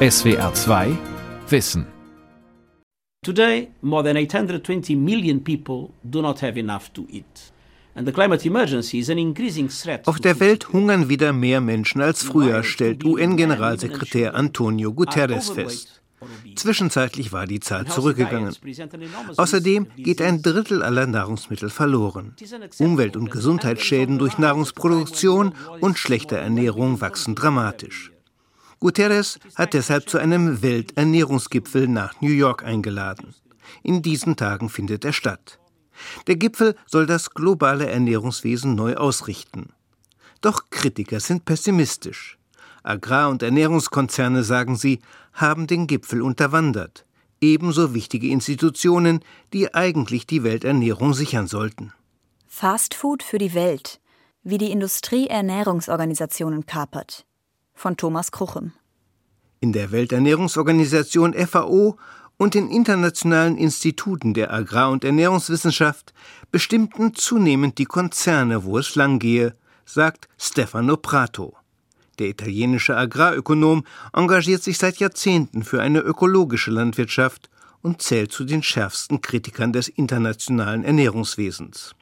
SWR 2 Wissen. Today, more than 820 million people do not have enough to eat. Auf der Welt hungern wieder mehr Menschen als früher, stellt UN-Generalsekretär Antonio Guterres fest. Zwischenzeitlich war die Zahl zurückgegangen. Außerdem geht ein Drittel aller Nahrungsmittel verloren. Umwelt- und Gesundheitsschäden durch Nahrungsproduktion und schlechte Ernährung wachsen dramatisch. Guterres hat deshalb zu einem Welternährungsgipfel nach New York eingeladen. In diesen Tagen findet er statt. Der Gipfel soll das globale Ernährungswesen neu ausrichten. Doch Kritiker sind pessimistisch. Agrar- und Ernährungskonzerne, sagen sie, haben den Gipfel unterwandert. Ebenso wichtige Institutionen, die eigentlich die Welternährung sichern sollten. Fast Food für die Welt, wie die Industrie Ernährungsorganisationen kapert. Von Thomas Kruchem. In der Welternährungsorganisation FAO und den internationalen Instituten der Agrar- und Ernährungswissenschaft bestimmten zunehmend die Konzerne, wo es langgehe, sagt Stefano Prato. Der italienische Agrarökonom engagiert sich seit Jahrzehnten für eine ökologische Landwirtschaft und zählt zu den schärfsten Kritikern des internationalen Ernährungswesens.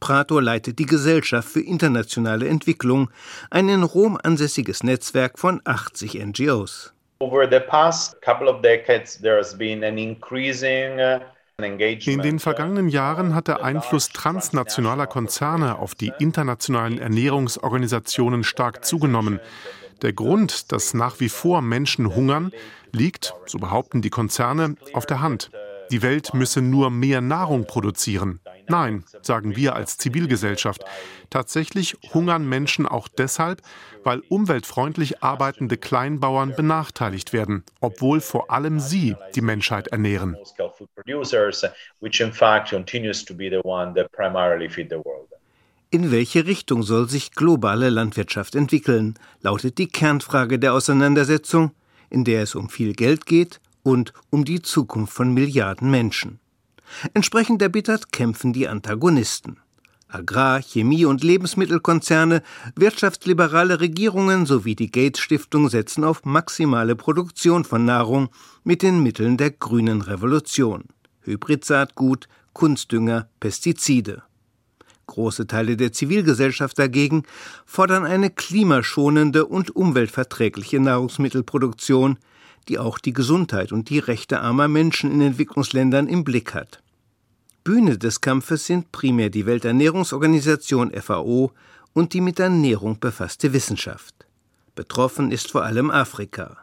Prato leitet die Gesellschaft für internationale Entwicklung, ein in Rom ansässiges Netzwerk von 80 NGOs. Over the past couple of decades there has been an increasing uh, in den vergangenen Jahren hat der Einfluss transnationaler Konzerne auf die internationalen Ernährungsorganisationen stark zugenommen. Der Grund, dass nach wie vor Menschen hungern, liegt, so behaupten die Konzerne, auf der Hand. Die Welt müsse nur mehr Nahrung produzieren. Nein, sagen wir als Zivilgesellschaft. Tatsächlich hungern Menschen auch deshalb, weil umweltfreundlich arbeitende Kleinbauern benachteiligt werden, obwohl vor allem sie die Menschheit ernähren. In welche Richtung soll sich globale Landwirtschaft entwickeln, lautet die Kernfrage der Auseinandersetzung, in der es um viel Geld geht und um die Zukunft von Milliarden Menschen. Entsprechend erbittert kämpfen die Antagonisten. Agrar-, Chemie- und Lebensmittelkonzerne, wirtschaftsliberale Regierungen sowie die Gates Stiftung setzen auf maximale Produktion von Nahrung mit den Mitteln der grünen Revolution. Hybridsaatgut, Kunstdünger, Pestizide. Große Teile der Zivilgesellschaft dagegen fordern eine klimaschonende und umweltverträgliche Nahrungsmittelproduktion, die auch die Gesundheit und die Rechte armer Menschen in Entwicklungsländern im Blick hat. Bühne des Kampfes sind primär die Welternährungsorganisation FAO und die mit Ernährung befasste Wissenschaft. Betroffen ist vor allem Afrika.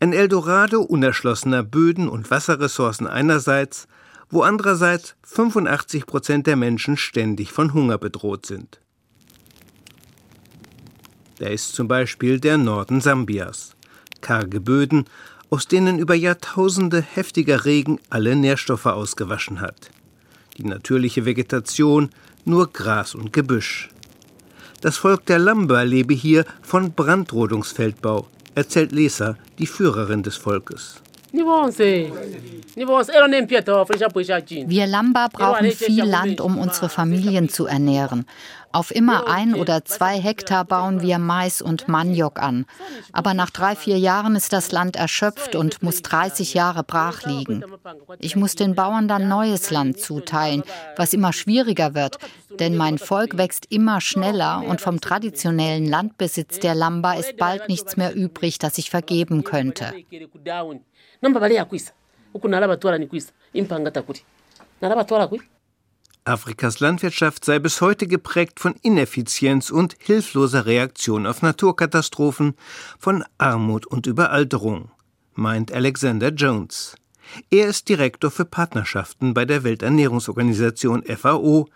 Ein Eldorado unerschlossener Böden und Wasserressourcen einerseits, wo andererseits 85 Prozent der Menschen ständig von Hunger bedroht sind. Da ist zum Beispiel der Norden Sambias. Karge Böden, aus denen über Jahrtausende heftiger Regen alle Nährstoffe ausgewaschen hat. Die natürliche Vegetation nur Gras und Gebüsch. Das Volk der Lamba lebe hier von Brandrodungsfeldbau, erzählt Lesa, die Führerin des Volkes. Wir Lamba brauchen viel Land, um unsere Familien zu ernähren. Auf immer ein oder zwei Hektar bauen wir Mais und Maniok an. Aber nach drei, vier Jahren ist das Land erschöpft und muss 30 Jahre brach liegen. Ich muss den Bauern dann neues Land zuteilen, was immer schwieriger wird, denn mein Volk wächst immer schneller und vom traditionellen Landbesitz der Lamba ist bald nichts mehr übrig, das ich vergeben könnte. Afrikas Landwirtschaft sei bis heute geprägt von Ineffizienz und hilfloser Reaktion auf Naturkatastrophen, von Armut und Überalterung, meint Alexander Jones. Er ist Direktor für Partnerschaften bei der Welternährungsorganisation FAO,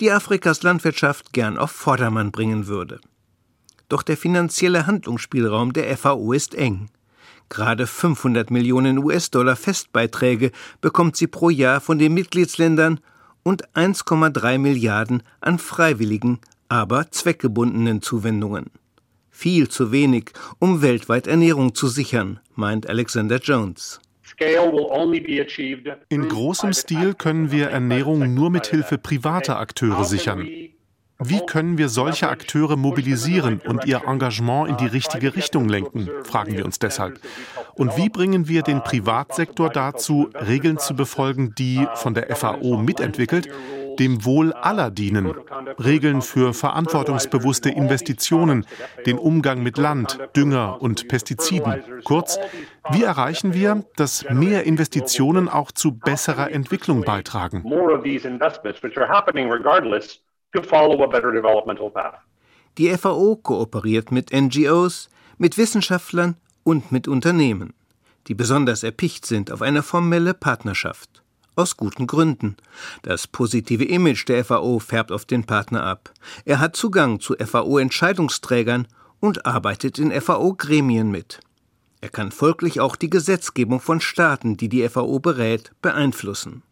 die Afrikas Landwirtschaft gern auf Vordermann bringen würde. Doch der finanzielle Handlungsspielraum der FAO ist eng. Gerade 500 Millionen US-Dollar Festbeiträge bekommt sie pro Jahr von den Mitgliedsländern und 1,3 Milliarden an freiwilligen, aber zweckgebundenen Zuwendungen. Viel zu wenig, um weltweit Ernährung zu sichern, meint Alexander Jones. In großem Stil können wir Ernährung nur mit Hilfe privater Akteure sichern. Wie können wir solche Akteure mobilisieren und ihr Engagement in die richtige Richtung lenken, fragen wir uns deshalb. Und wie bringen wir den Privatsektor dazu, Regeln zu befolgen, die von der FAO mitentwickelt dem Wohl aller dienen. Regeln für verantwortungsbewusste Investitionen, den Umgang mit Land, Dünger und Pestiziden. Kurz, wie erreichen wir, dass mehr Investitionen auch zu besserer Entwicklung beitragen? Die FAO kooperiert mit NGOs, mit Wissenschaftlern und mit Unternehmen, die besonders erpicht sind auf eine formelle Partnerschaft. Aus guten Gründen. Das positive Image der FAO färbt auf den Partner ab. Er hat Zugang zu FAO-Entscheidungsträgern und arbeitet in FAO-Gremien mit. Er kann folglich auch die Gesetzgebung von Staaten, die die FAO berät, beeinflussen.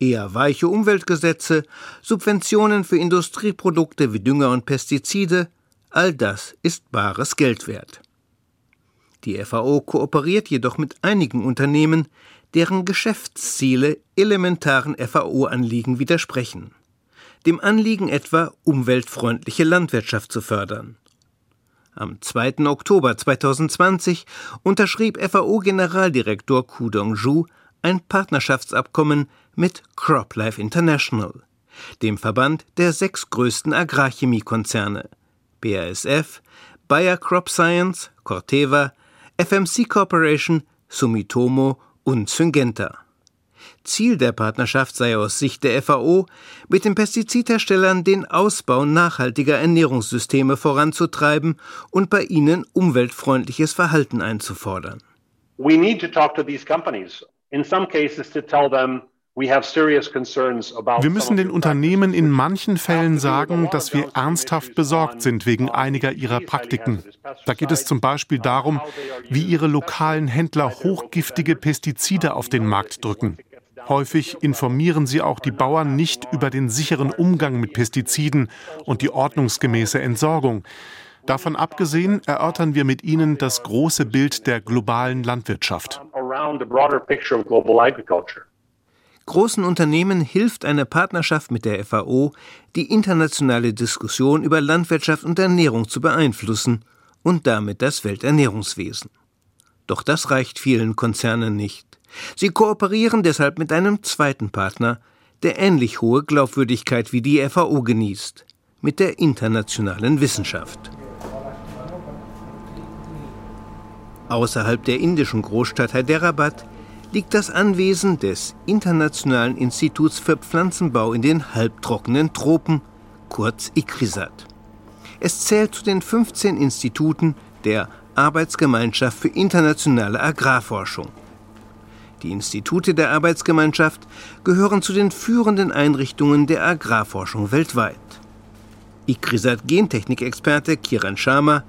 Eher weiche Umweltgesetze, Subventionen für Industrieprodukte wie Dünger und Pestizide, all das ist bares Geld wert. Die FAO kooperiert jedoch mit einigen Unternehmen, deren Geschäftsziele elementaren FAO-Anliegen widersprechen. Dem Anliegen etwa, umweltfreundliche Landwirtschaft zu fördern. Am 2. Oktober 2020 unterschrieb FAO-Generaldirektor Ku Dong-ju ein Partnerschaftsabkommen mit CropLife International, dem Verband der sechs größten Agrarchemiekonzerne BASF, Bayer Crop Science, Corteva, FMC Corporation, Sumitomo und Syngenta. Ziel der Partnerschaft sei aus Sicht der FAO, mit den Pestizidherstellern den Ausbau nachhaltiger Ernährungssysteme voranzutreiben und bei ihnen umweltfreundliches Verhalten einzufordern. We need to talk to these companies. In some cases to tell them wir müssen den Unternehmen in manchen Fällen sagen, dass wir ernsthaft besorgt sind wegen einiger ihrer Praktiken. Da geht es zum Beispiel darum, wie ihre lokalen Händler hochgiftige Pestizide auf den Markt drücken. Häufig informieren sie auch die Bauern nicht über den sicheren Umgang mit Pestiziden und die ordnungsgemäße Entsorgung. Davon abgesehen erörtern wir mit ihnen das große Bild der globalen Landwirtschaft. Großen Unternehmen hilft eine Partnerschaft mit der FAO, die internationale Diskussion über Landwirtschaft und Ernährung zu beeinflussen und damit das Welternährungswesen. Doch das reicht vielen Konzernen nicht. Sie kooperieren deshalb mit einem zweiten Partner, der ähnlich hohe Glaubwürdigkeit wie die FAO genießt, mit der internationalen Wissenschaft. Außerhalb der indischen Großstadt Hyderabad liegt das Anwesen des Internationalen Instituts für Pflanzenbau in den halbtrockenen Tropen, kurz ICRISAT. Es zählt zu den 15 Instituten der Arbeitsgemeinschaft für internationale Agrarforschung. Die Institute der Arbeitsgemeinschaft gehören zu den führenden Einrichtungen der Agrarforschung weltweit. ICRISAT Gentechnikexperte Kiran Sharma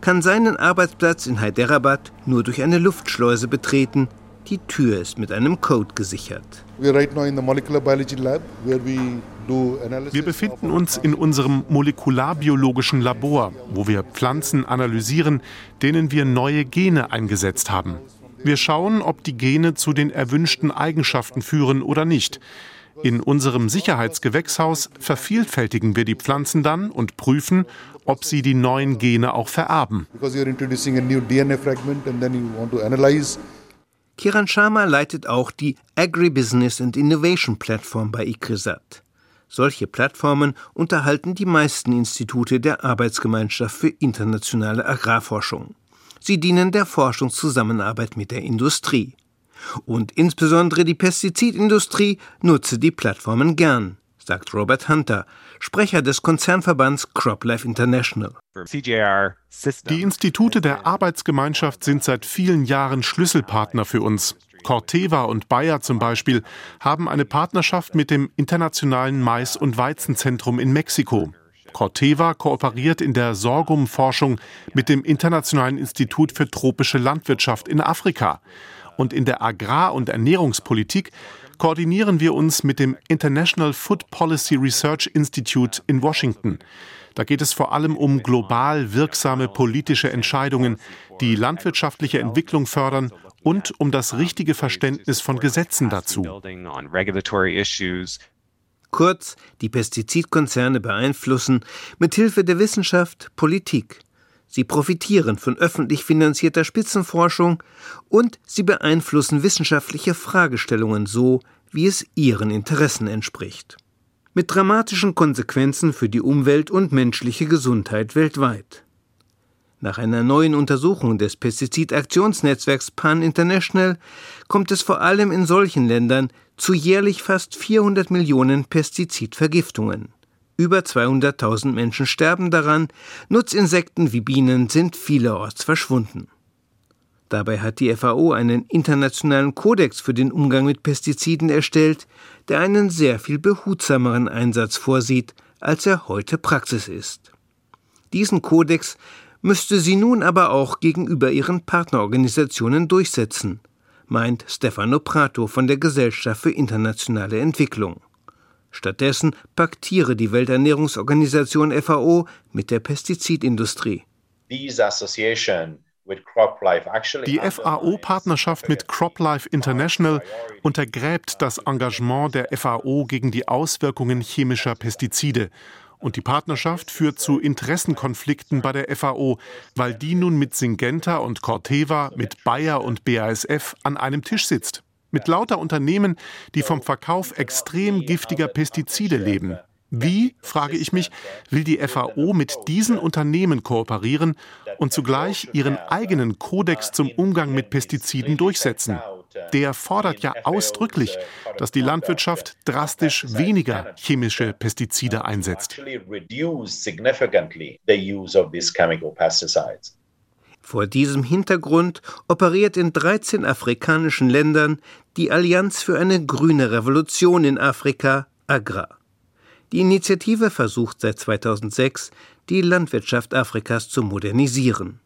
kann seinen Arbeitsplatz in Hyderabad nur durch eine Luftschleuse betreten, die Tür ist mit einem Code gesichert. Wir befinden uns in unserem molekularbiologischen Labor, wo wir Pflanzen analysieren, denen wir neue Gene eingesetzt haben. Wir schauen, ob die Gene zu den erwünschten Eigenschaften führen oder nicht. In unserem Sicherheitsgewächshaus vervielfältigen wir die Pflanzen dann und prüfen, ob sie die neuen Gene auch vererben. Because you're introducing a new DNA fragment and then you want to analyze Kiran Sharma leitet auch die Agribusiness and Innovation Platform bei ICRISAT. Solche Plattformen unterhalten die meisten Institute der Arbeitsgemeinschaft für internationale Agrarforschung. Sie dienen der Forschungszusammenarbeit mit der Industrie. Und insbesondere die Pestizidindustrie nutze die Plattformen gern, sagt Robert Hunter, Sprecher des Konzernverbands CropLife International. Die Institute der Arbeitsgemeinschaft sind seit vielen Jahren Schlüsselpartner für uns. Corteva und Bayer zum Beispiel haben eine Partnerschaft mit dem Internationalen Mais- und Weizenzentrum in Mexiko. Corteva kooperiert in der Sorghumforschung mit dem Internationalen Institut für tropische Landwirtschaft in Afrika. Und in der Agrar- und Ernährungspolitik koordinieren wir uns mit dem International Food Policy Research Institute in Washington. Da geht es vor allem um global wirksame politische Entscheidungen, die landwirtschaftliche Entwicklung fördern und um das richtige Verständnis von Gesetzen dazu. Kurz, die Pestizidkonzerne beeinflussen mit Hilfe der Wissenschaft Politik. Sie profitieren von öffentlich finanzierter Spitzenforschung und sie beeinflussen wissenschaftliche Fragestellungen so, wie es ihren Interessen entspricht. Mit dramatischen Konsequenzen für die Umwelt und menschliche Gesundheit weltweit. Nach einer neuen Untersuchung des Pestizidaktionsnetzwerks Pan International kommt es vor allem in solchen Ländern zu jährlich fast 400 Millionen Pestizidvergiftungen. Über 200.000 Menschen sterben daran, Nutzinsekten wie Bienen sind vielerorts verschwunden. Dabei hat die FAO einen internationalen Kodex für den Umgang mit Pestiziden erstellt, der einen sehr viel behutsameren Einsatz vorsieht, als er heute Praxis ist. Diesen Kodex müsste sie nun aber auch gegenüber ihren Partnerorganisationen durchsetzen, meint Stefano Prato von der Gesellschaft für internationale Entwicklung. Stattdessen paktiere die Welternährungsorganisation FAO mit der Pestizidindustrie. Die FAO-Partnerschaft mit CropLife International untergräbt das Engagement der FAO gegen die Auswirkungen chemischer Pestizide und die Partnerschaft führt zu Interessenkonflikten bei der FAO, weil die nun mit Syngenta und Corteva, mit Bayer und BASF an einem Tisch sitzt. Mit lauter Unternehmen, die vom Verkauf extrem giftiger Pestizide leben. Wie, frage ich mich, will die FAO mit diesen Unternehmen kooperieren und zugleich ihren eigenen Kodex zum Umgang mit Pestiziden durchsetzen? Der fordert ja ausdrücklich, dass die Landwirtschaft drastisch weniger chemische Pestizide einsetzt. Vor diesem Hintergrund operiert in 13 afrikanischen Ländern die Allianz für eine grüne Revolution in Afrika, AGRA. Die Initiative versucht seit 2006, die Landwirtschaft Afrikas zu modernisieren.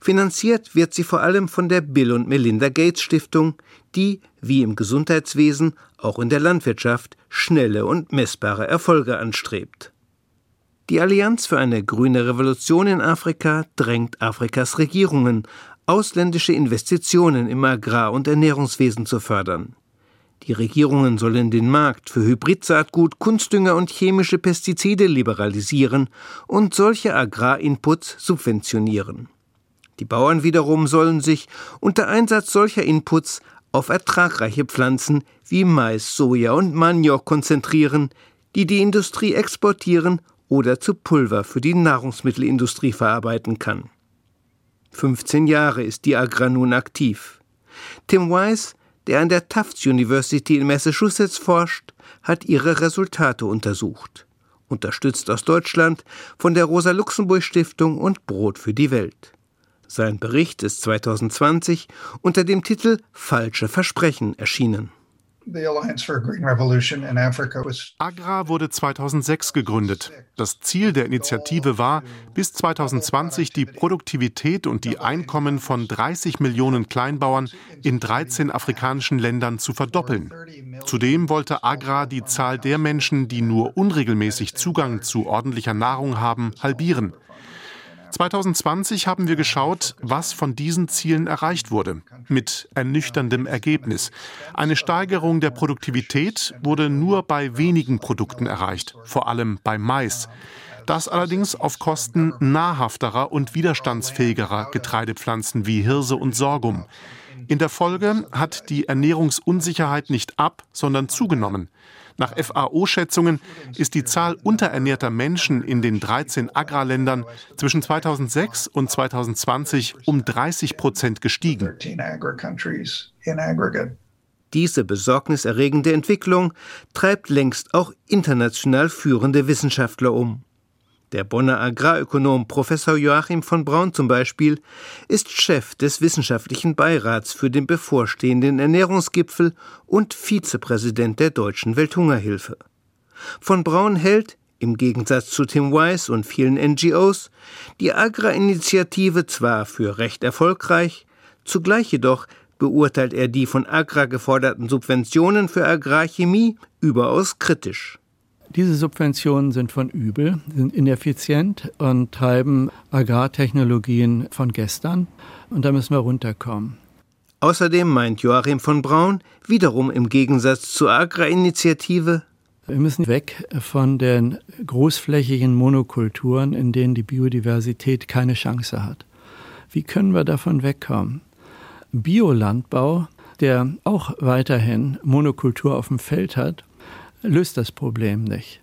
Finanziert wird sie vor allem von der Bill und Melinda Gates Stiftung, die, wie im Gesundheitswesen, auch in der Landwirtschaft schnelle und messbare Erfolge anstrebt. Die Allianz für eine grüne Revolution in Afrika drängt Afrikas Regierungen, ausländische Investitionen im Agrar- und Ernährungswesen zu fördern. Die Regierungen sollen den Markt für Hybridsaatgut, Kunstdünger und chemische Pestizide liberalisieren und solche Agrarinputs subventionieren. Die Bauern wiederum sollen sich unter Einsatz solcher Inputs auf ertragreiche Pflanzen wie Mais, Soja und Maniok konzentrieren, die die Industrie exportieren oder zu Pulver für die Nahrungsmittelindustrie verarbeiten kann. 15 Jahre ist die Agra nun aktiv. Tim Wise, der an der Tufts University in Massachusetts forscht, hat ihre Resultate untersucht. Unterstützt aus Deutschland von der Rosa Luxemburg Stiftung und Brot für die Welt. Sein Bericht ist 2020 unter dem Titel Falsche Versprechen erschienen. Agra wurde 2006 gegründet. Das Ziel der Initiative war, bis 2020 die Produktivität und die Einkommen von 30 Millionen Kleinbauern in 13 afrikanischen Ländern zu verdoppeln. Zudem wollte Agra die Zahl der Menschen, die nur unregelmäßig Zugang zu ordentlicher Nahrung haben, halbieren. 2020 haben wir geschaut, was von diesen Zielen erreicht wurde, mit ernüchterndem Ergebnis. Eine Steigerung der Produktivität wurde nur bei wenigen Produkten erreicht, vor allem bei Mais. Das allerdings auf Kosten nahrhafterer und widerstandsfähigerer Getreidepflanzen wie Hirse und Sorghum. In der Folge hat die Ernährungsunsicherheit nicht ab, sondern zugenommen. Nach FAO-Schätzungen ist die Zahl unterernährter Menschen in den 13 Agrarländern zwischen 2006 und 2020 um 30 Prozent gestiegen. Diese besorgniserregende Entwicklung treibt längst auch international führende Wissenschaftler um. Der Bonner Agrarökonom Professor Joachim von Braun zum Beispiel ist Chef des wissenschaftlichen Beirats für den bevorstehenden Ernährungsgipfel und Vizepräsident der Deutschen Welthungerhilfe. Von Braun hält, im Gegensatz zu Tim Wise und vielen NGOs, die Agra-Initiative zwar für recht erfolgreich, zugleich jedoch beurteilt er die von Agra geforderten Subventionen für Agrarchemie überaus kritisch. Diese Subventionen sind von übel, sind ineffizient und treiben Agrartechnologien von gestern. Und da müssen wir runterkommen. Außerdem meint Joachim von Braun, wiederum im Gegensatz zur Agra-Initiative, Wir müssen weg von den großflächigen Monokulturen, in denen die Biodiversität keine Chance hat. Wie können wir davon wegkommen? Biolandbau, der auch weiterhin Monokultur auf dem Feld hat, löst das Problem nicht.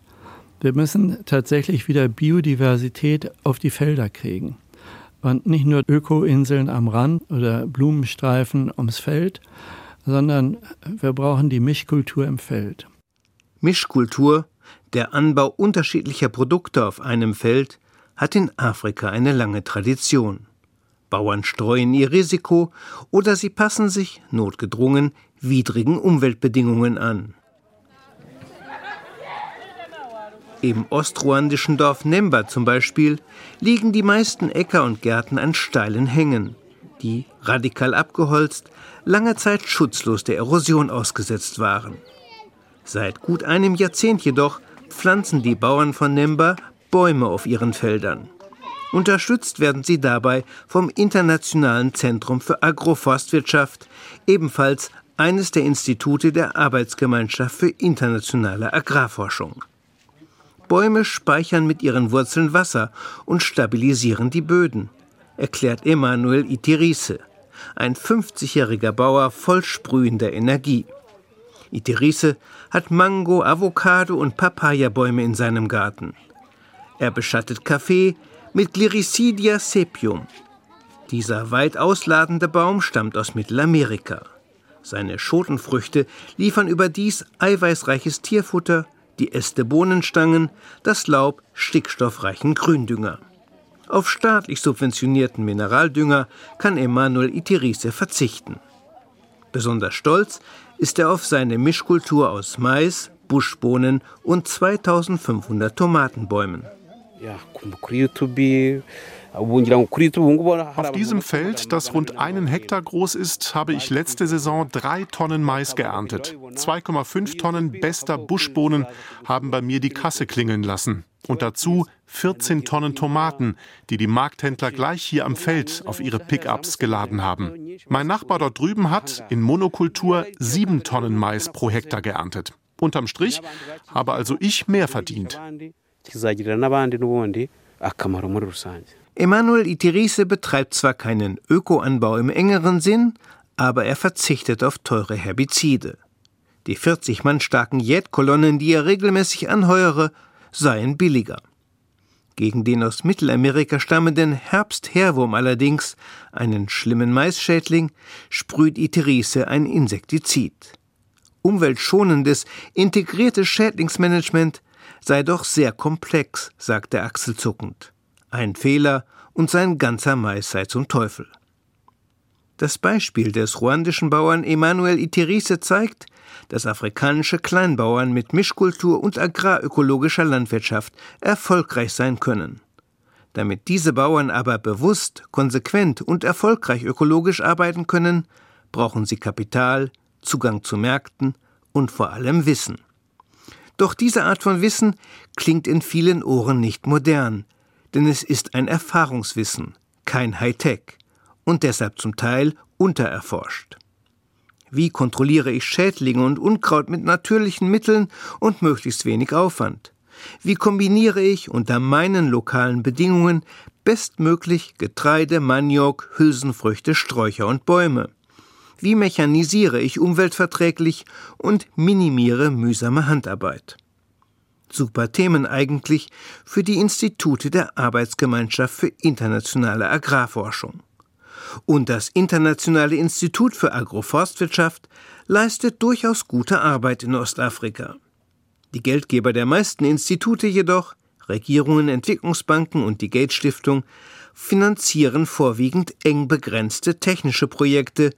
Wir müssen tatsächlich wieder Biodiversität auf die Felder kriegen. Und nicht nur Ökoinseln am Rand oder Blumenstreifen ums Feld, sondern wir brauchen die Mischkultur im Feld. Mischkultur, der Anbau unterschiedlicher Produkte auf einem Feld, hat in Afrika eine lange Tradition. Bauern streuen ihr Risiko oder sie passen sich, notgedrungen, widrigen Umweltbedingungen an. Im ostruandischen Dorf Nemba zum Beispiel liegen die meisten Äcker und Gärten an steilen Hängen, die, radikal abgeholzt, lange Zeit schutzlos der Erosion ausgesetzt waren. Seit gut einem Jahrzehnt jedoch pflanzen die Bauern von Nemba Bäume auf ihren Feldern. Unterstützt werden sie dabei vom Internationalen Zentrum für Agroforstwirtschaft, ebenfalls eines der Institute der Arbeitsgemeinschaft für internationale Agrarforschung. Bäume speichern mit ihren Wurzeln Wasser und stabilisieren die Böden, erklärt Emanuel Itirise, ein 50-jähriger Bauer voll sprühender Energie. Itirise hat Mango, Avocado und Papaya-Bäume in seinem Garten. Er beschattet Kaffee mit Gliricidia sepium. Dieser weit ausladende Baum stammt aus Mittelamerika. Seine Schotenfrüchte liefern überdies eiweißreiches Tierfutter, die Äste Bohnenstangen, das Laub stickstoffreichen Gründünger. Auf staatlich subventionierten Mineraldünger kann Emanuel Itirise verzichten. Besonders stolz ist er auf seine Mischkultur aus Mais, Buschbohnen und 2500 Tomatenbäumen. Auf diesem Feld, das rund einen Hektar groß ist, habe ich letzte Saison drei Tonnen Mais geerntet. 2,5 Tonnen bester Buschbohnen haben bei mir die Kasse klingeln lassen. Und dazu 14 Tonnen Tomaten, die die Markthändler gleich hier am Feld auf ihre Pickups geladen haben. Mein Nachbar dort drüben hat in Monokultur sieben Tonnen Mais pro Hektar geerntet. Unterm Strich habe also ich mehr verdient kizagirira n'abandi n'ubundi akamaro muri rusange Emanuel Itirise betreibt zwar keinen Ökoanbau im engeren Sinn, aber er verzichtet auf teure Herbizide. Die 40 Mann starken Jätkolonnen, die er regelmäßig anheuere, seien billiger. Gegen den aus Mittelamerika stammenden Herbstherwurm allerdings, einen schlimmen Maisschädling, sprüht Itirise ein Insektizid. Umweltschonendes, integriertes Schädlingsmanagement sei doch sehr komplex, sagt er achselzuckend. Ein Fehler und sein ganzer Mais sei zum Teufel. Das Beispiel des ruandischen Bauern Emmanuel Itirise zeigt, dass afrikanische Kleinbauern mit Mischkultur und agrarökologischer Landwirtschaft erfolgreich sein können. Damit diese Bauern aber bewusst, konsequent und erfolgreich ökologisch arbeiten können, brauchen sie Kapital, Zugang zu Märkten und vor allem Wissen. Doch diese Art von Wissen klingt in vielen Ohren nicht modern, denn es ist ein Erfahrungswissen, kein Hightech und deshalb zum Teil untererforscht. Wie kontrolliere ich Schädlinge und Unkraut mit natürlichen Mitteln und möglichst wenig Aufwand? Wie kombiniere ich unter meinen lokalen Bedingungen bestmöglich Getreide, Maniok, Hülsenfrüchte, Sträucher und Bäume? Wie mechanisiere ich umweltverträglich und minimiere mühsame Handarbeit? Super Themen eigentlich für die Institute der Arbeitsgemeinschaft für internationale Agrarforschung. Und das Internationale Institut für Agroforstwirtschaft leistet durchaus gute Arbeit in Ostafrika. Die Geldgeber der meisten Institute jedoch, Regierungen, Entwicklungsbanken und die Gates Stiftung, finanzieren vorwiegend eng begrenzte technische Projekte,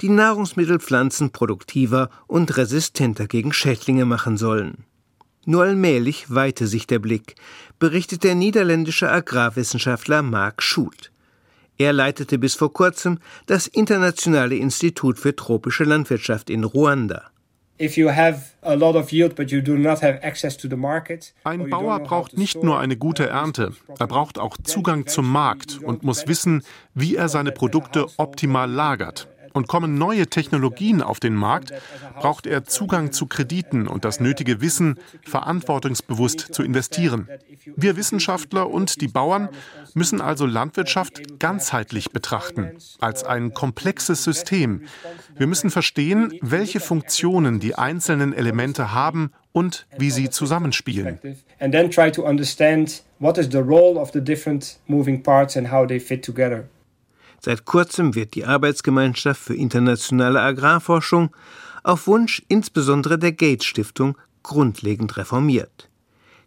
die Nahrungsmittelpflanzen produktiver und resistenter gegen Schädlinge machen sollen. Nur allmählich weite sich der Blick, berichtet der niederländische Agrarwissenschaftler Mark Schut. Er leitete bis vor kurzem das Internationale Institut für tropische Landwirtschaft in Ruanda. Ein Bauer braucht nicht nur eine gute Ernte, er braucht auch Zugang zum Markt und muss wissen, wie er seine Produkte optimal lagert. Und kommen neue Technologien auf den Markt, braucht er Zugang zu Krediten und das nötige Wissen, verantwortungsbewusst zu investieren. Wir Wissenschaftler und die Bauern müssen also Landwirtschaft ganzheitlich betrachten, als ein komplexes System. Wir müssen verstehen, welche Funktionen die einzelnen Elemente haben und wie sie zusammenspielen. And then try to understand what is the role of the different moving parts and how they fit together. Seit kurzem wird die Arbeitsgemeinschaft für internationale Agrarforschung auf Wunsch insbesondere der Gates Stiftung grundlegend reformiert.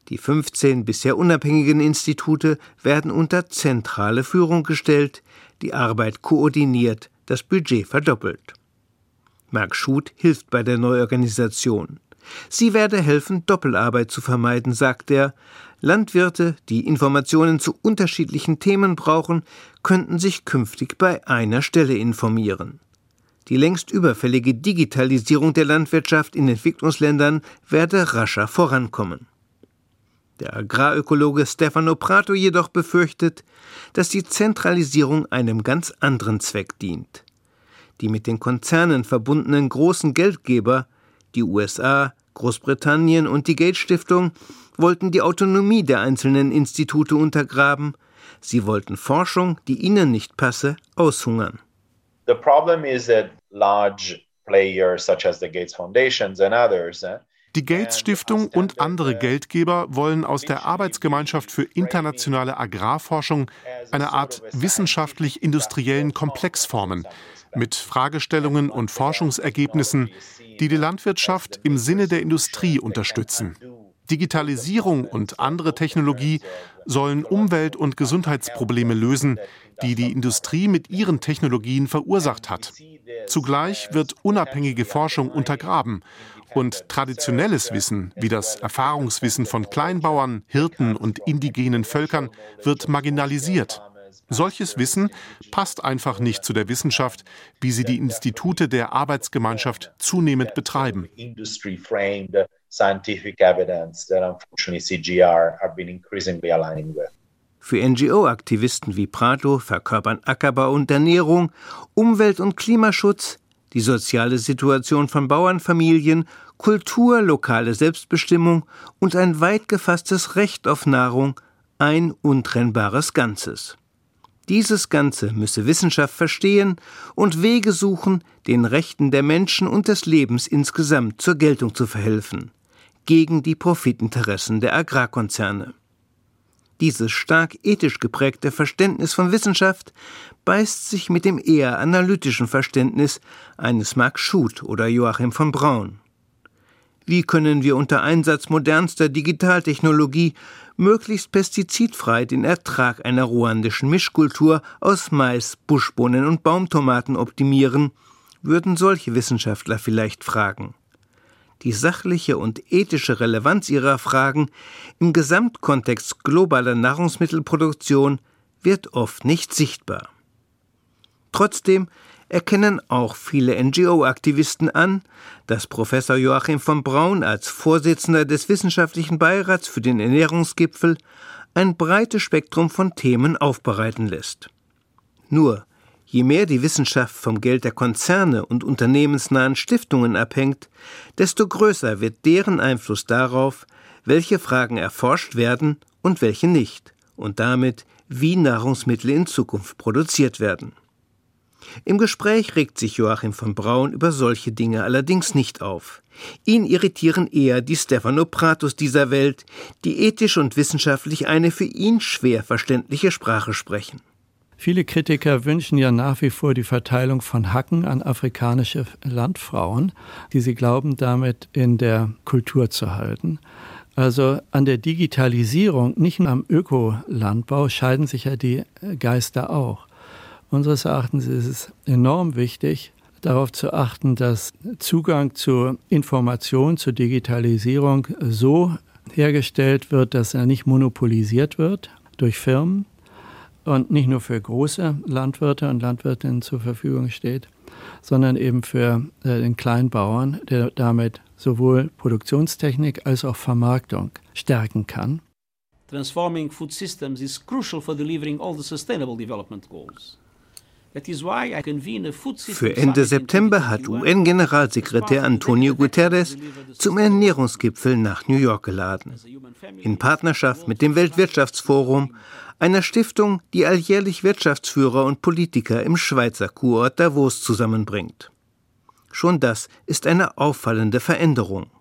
Die 15 bisher unabhängigen Institute werden unter zentrale Führung gestellt, die Arbeit koordiniert, das Budget verdoppelt. Mark Schut hilft bei der Neuorganisation. Sie werde helfen, Doppelarbeit zu vermeiden, sagt er. Landwirte, die Informationen zu unterschiedlichen Themen brauchen, könnten sich künftig bei einer Stelle informieren. Die längst überfällige Digitalisierung der Landwirtschaft in Entwicklungsländern werde rascher vorankommen. Der Agrarökologe Stefano Prato jedoch befürchtet, dass die Zentralisierung einem ganz anderen Zweck dient. Die mit den Konzernen verbundenen großen Geldgeber, die USA, Großbritannien und die Gates Stiftung wollten die Autonomie der einzelnen Institute untergraben, sie wollten Forschung, die ihnen nicht passe, aushungern. The problem is that large players such as the Gates Foundations and others eh, die Gates Stiftung und andere Geldgeber wollen aus der Arbeitsgemeinschaft für internationale Agrarforschung eine Art wissenschaftlich-industriellen Komplex formen, mit Fragestellungen und Forschungsergebnissen, die die Landwirtschaft im Sinne der Industrie unterstützen. Digitalisierung und andere Technologie sollen Umwelt- und Gesundheitsprobleme lösen, die die Industrie mit ihren Technologien verursacht hat. Zugleich wird unabhängige Forschung untergraben und traditionelles Wissen, wie das Erfahrungswissen von Kleinbauern, Hirten und indigenen Völkern, wird marginalisiert. Solches Wissen passt einfach nicht zu der Wissenschaft, wie sie die Institute der Arbeitsgemeinschaft zunehmend betreiben. Für NGO-Aktivisten wie Prato verkörpern Ackerbau und Ernährung, Umwelt- und Klimaschutz, die soziale Situation von Bauernfamilien, Kultur, lokale Selbstbestimmung und ein weit gefasstes Recht auf Nahrung ein untrennbares Ganzes. Dieses Ganze müsse Wissenschaft verstehen und Wege suchen, den Rechten der Menschen und des Lebens insgesamt zur Geltung zu verhelfen, gegen die Profitinteressen der Agrarkonzerne. Dieses stark ethisch geprägte Verständnis von Wissenschaft beißt sich mit dem eher analytischen Verständnis eines Mark Schut oder Joachim von Braun. Wie können wir unter Einsatz modernster Digitaltechnologie möglichst pestizidfrei den Ertrag einer ruandischen Mischkultur aus Mais, Buschbohnen und Baumtomaten optimieren, würden solche Wissenschaftler vielleicht fragen. Die sachliche und ethische Relevanz ihrer Fragen im Gesamtkontext globaler Nahrungsmittelproduktion wird oft nicht sichtbar. Trotzdem erkennen auch viele NGO-Aktivisten an, dass Professor Joachim von Braun als Vorsitzender des Wissenschaftlichen Beirats für den Ernährungsgipfel ein breites Spektrum von Themen aufbereiten lässt. Nur, je mehr die Wissenschaft vom Geld der Konzerne und unternehmensnahen Stiftungen abhängt, desto größer wird deren Einfluss darauf, welche Fragen erforscht werden und welche nicht, und damit, wie Nahrungsmittel in Zukunft produziert werden. Im Gespräch regt sich Joachim von Braun über solche Dinge allerdings nicht auf. Ihn irritieren eher die Stefanopratus dieser Welt, die ethisch und wissenschaftlich eine für ihn schwer verständliche Sprache sprechen. Viele Kritiker wünschen ja nach wie vor die Verteilung von Hacken an afrikanische Landfrauen, die sie glauben, damit in der Kultur zu halten. Also an der Digitalisierung, nicht nur am Ökolandbau, scheiden sich ja die Geister auch. Unseres Erachtens ist es enorm wichtig, darauf zu achten, dass Zugang zu Information, zur Digitalisierung so hergestellt wird, dass er nicht monopolisiert wird durch Firmen und nicht nur für große Landwirte und Landwirtinnen zur Verfügung steht, sondern eben für äh, den Kleinbauern, der damit sowohl Produktionstechnik als auch Vermarktung stärken kann. Transforming food systems is crucial for delivering all the sustainable development goals. Für Ende September hat UN-Generalsekretär Antonio Guterres zum Ernährungsgipfel nach New York geladen. In Partnerschaft mit dem Weltwirtschaftsforum, einer Stiftung, die alljährlich Wirtschaftsführer und Politiker im Schweizer Kurort Davos zusammenbringt. Schon das ist eine auffallende Veränderung.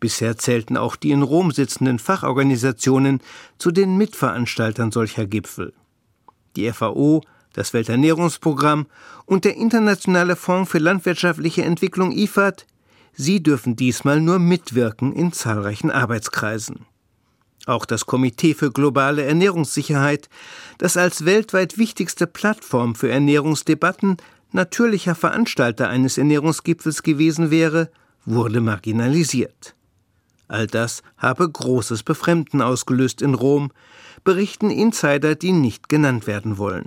Bisher zählten auch die in Rom sitzenden Fachorganisationen zu den Mitveranstaltern solcher Gipfel. Die FAO, das Welternährungsprogramm und der Internationale Fonds für landwirtschaftliche Entwicklung IFAD, sie dürfen diesmal nur mitwirken in zahlreichen Arbeitskreisen. Auch das Komitee für globale Ernährungssicherheit, das als weltweit wichtigste Plattform für Ernährungsdebatten natürlicher Veranstalter eines Ernährungsgipfels gewesen wäre, wurde marginalisiert. All das habe großes Befremden ausgelöst in Rom, berichten Insider, die nicht genannt werden wollen.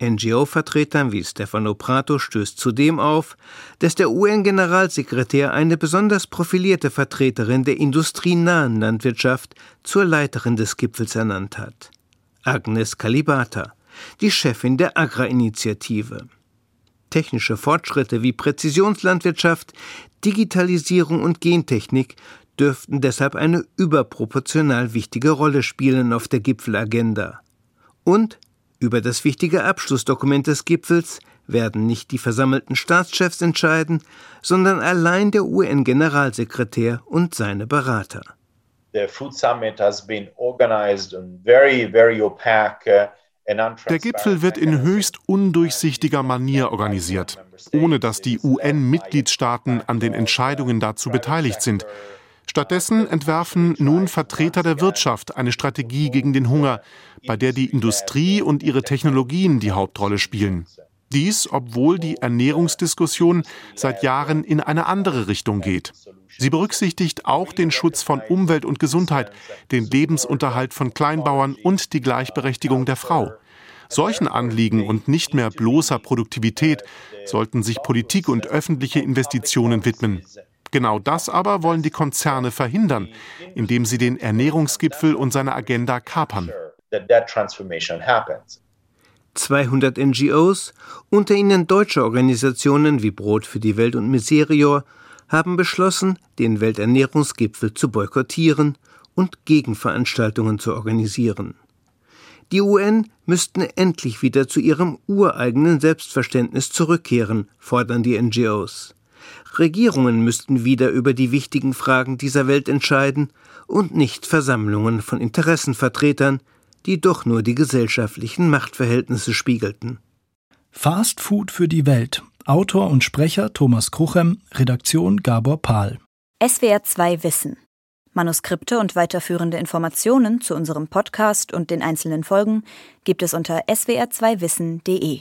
NGO-Vertretern wie Stefano Prato stößt zudem auf, dass der UN-Generalsekretär eine besonders profilierte Vertreterin der industrienahen Landwirtschaft zur Leiterin des Gipfels ernannt hat. Agnes Kalibata, die Chefin der Agra-Initiative. Technische Fortschritte wie Präzisionslandwirtschaft, Digitalisierung und Gentechnik dürften deshalb eine überproportional wichtige Rolle spielen auf der Gipfelagenda. Und über das wichtige Abschlussdokument des Gipfels werden nicht die versammelten Staatschefs entscheiden, sondern allein der UN-Generalsekretär und seine Berater. The Food Summit has been organized in very, very opaque der Gipfel wird in höchst undurchsichtiger Manier organisiert, ohne dass die UN-Mitgliedstaaten an den Entscheidungen dazu beteiligt sind. Stattdessen entwerfen nun Vertreter der Wirtschaft eine Strategie gegen den Hunger, bei der die Industrie und ihre Technologien die Hauptrolle spielen. Dies, obwohl die Ernährungsdiskussion seit Jahren in eine andere Richtung geht. Sie berücksichtigt auch den Schutz von Umwelt und Gesundheit, den Lebensunterhalt von Kleinbauern und die Gleichberechtigung der Frau. Solchen Anliegen und nicht mehr bloßer Produktivität sollten sich Politik und öffentliche Investitionen widmen. Genau das aber wollen die Konzerne verhindern, indem sie den Ernährungsgipfel und seine Agenda kapern. 200 NGOs, unter ihnen deutsche Organisationen wie Brot für die Welt und Miserior, haben beschlossen, den Welternährungsgipfel zu boykottieren und Gegenveranstaltungen zu organisieren. Die UN müssten endlich wieder zu ihrem ureigenen Selbstverständnis zurückkehren, fordern die NGOs. Regierungen müssten wieder über die wichtigen Fragen dieser Welt entscheiden und nicht Versammlungen von Interessenvertretern, die doch nur die gesellschaftlichen Machtverhältnisse spiegelten. Fast Food für die Welt. Autor und Sprecher Thomas Kruchem, Redaktion Gabor Pahl. SWR 2 Wissen. Manuskripte und weiterführende Informationen zu unserem Podcast und den einzelnen Folgen gibt es unter swr2wissen.de.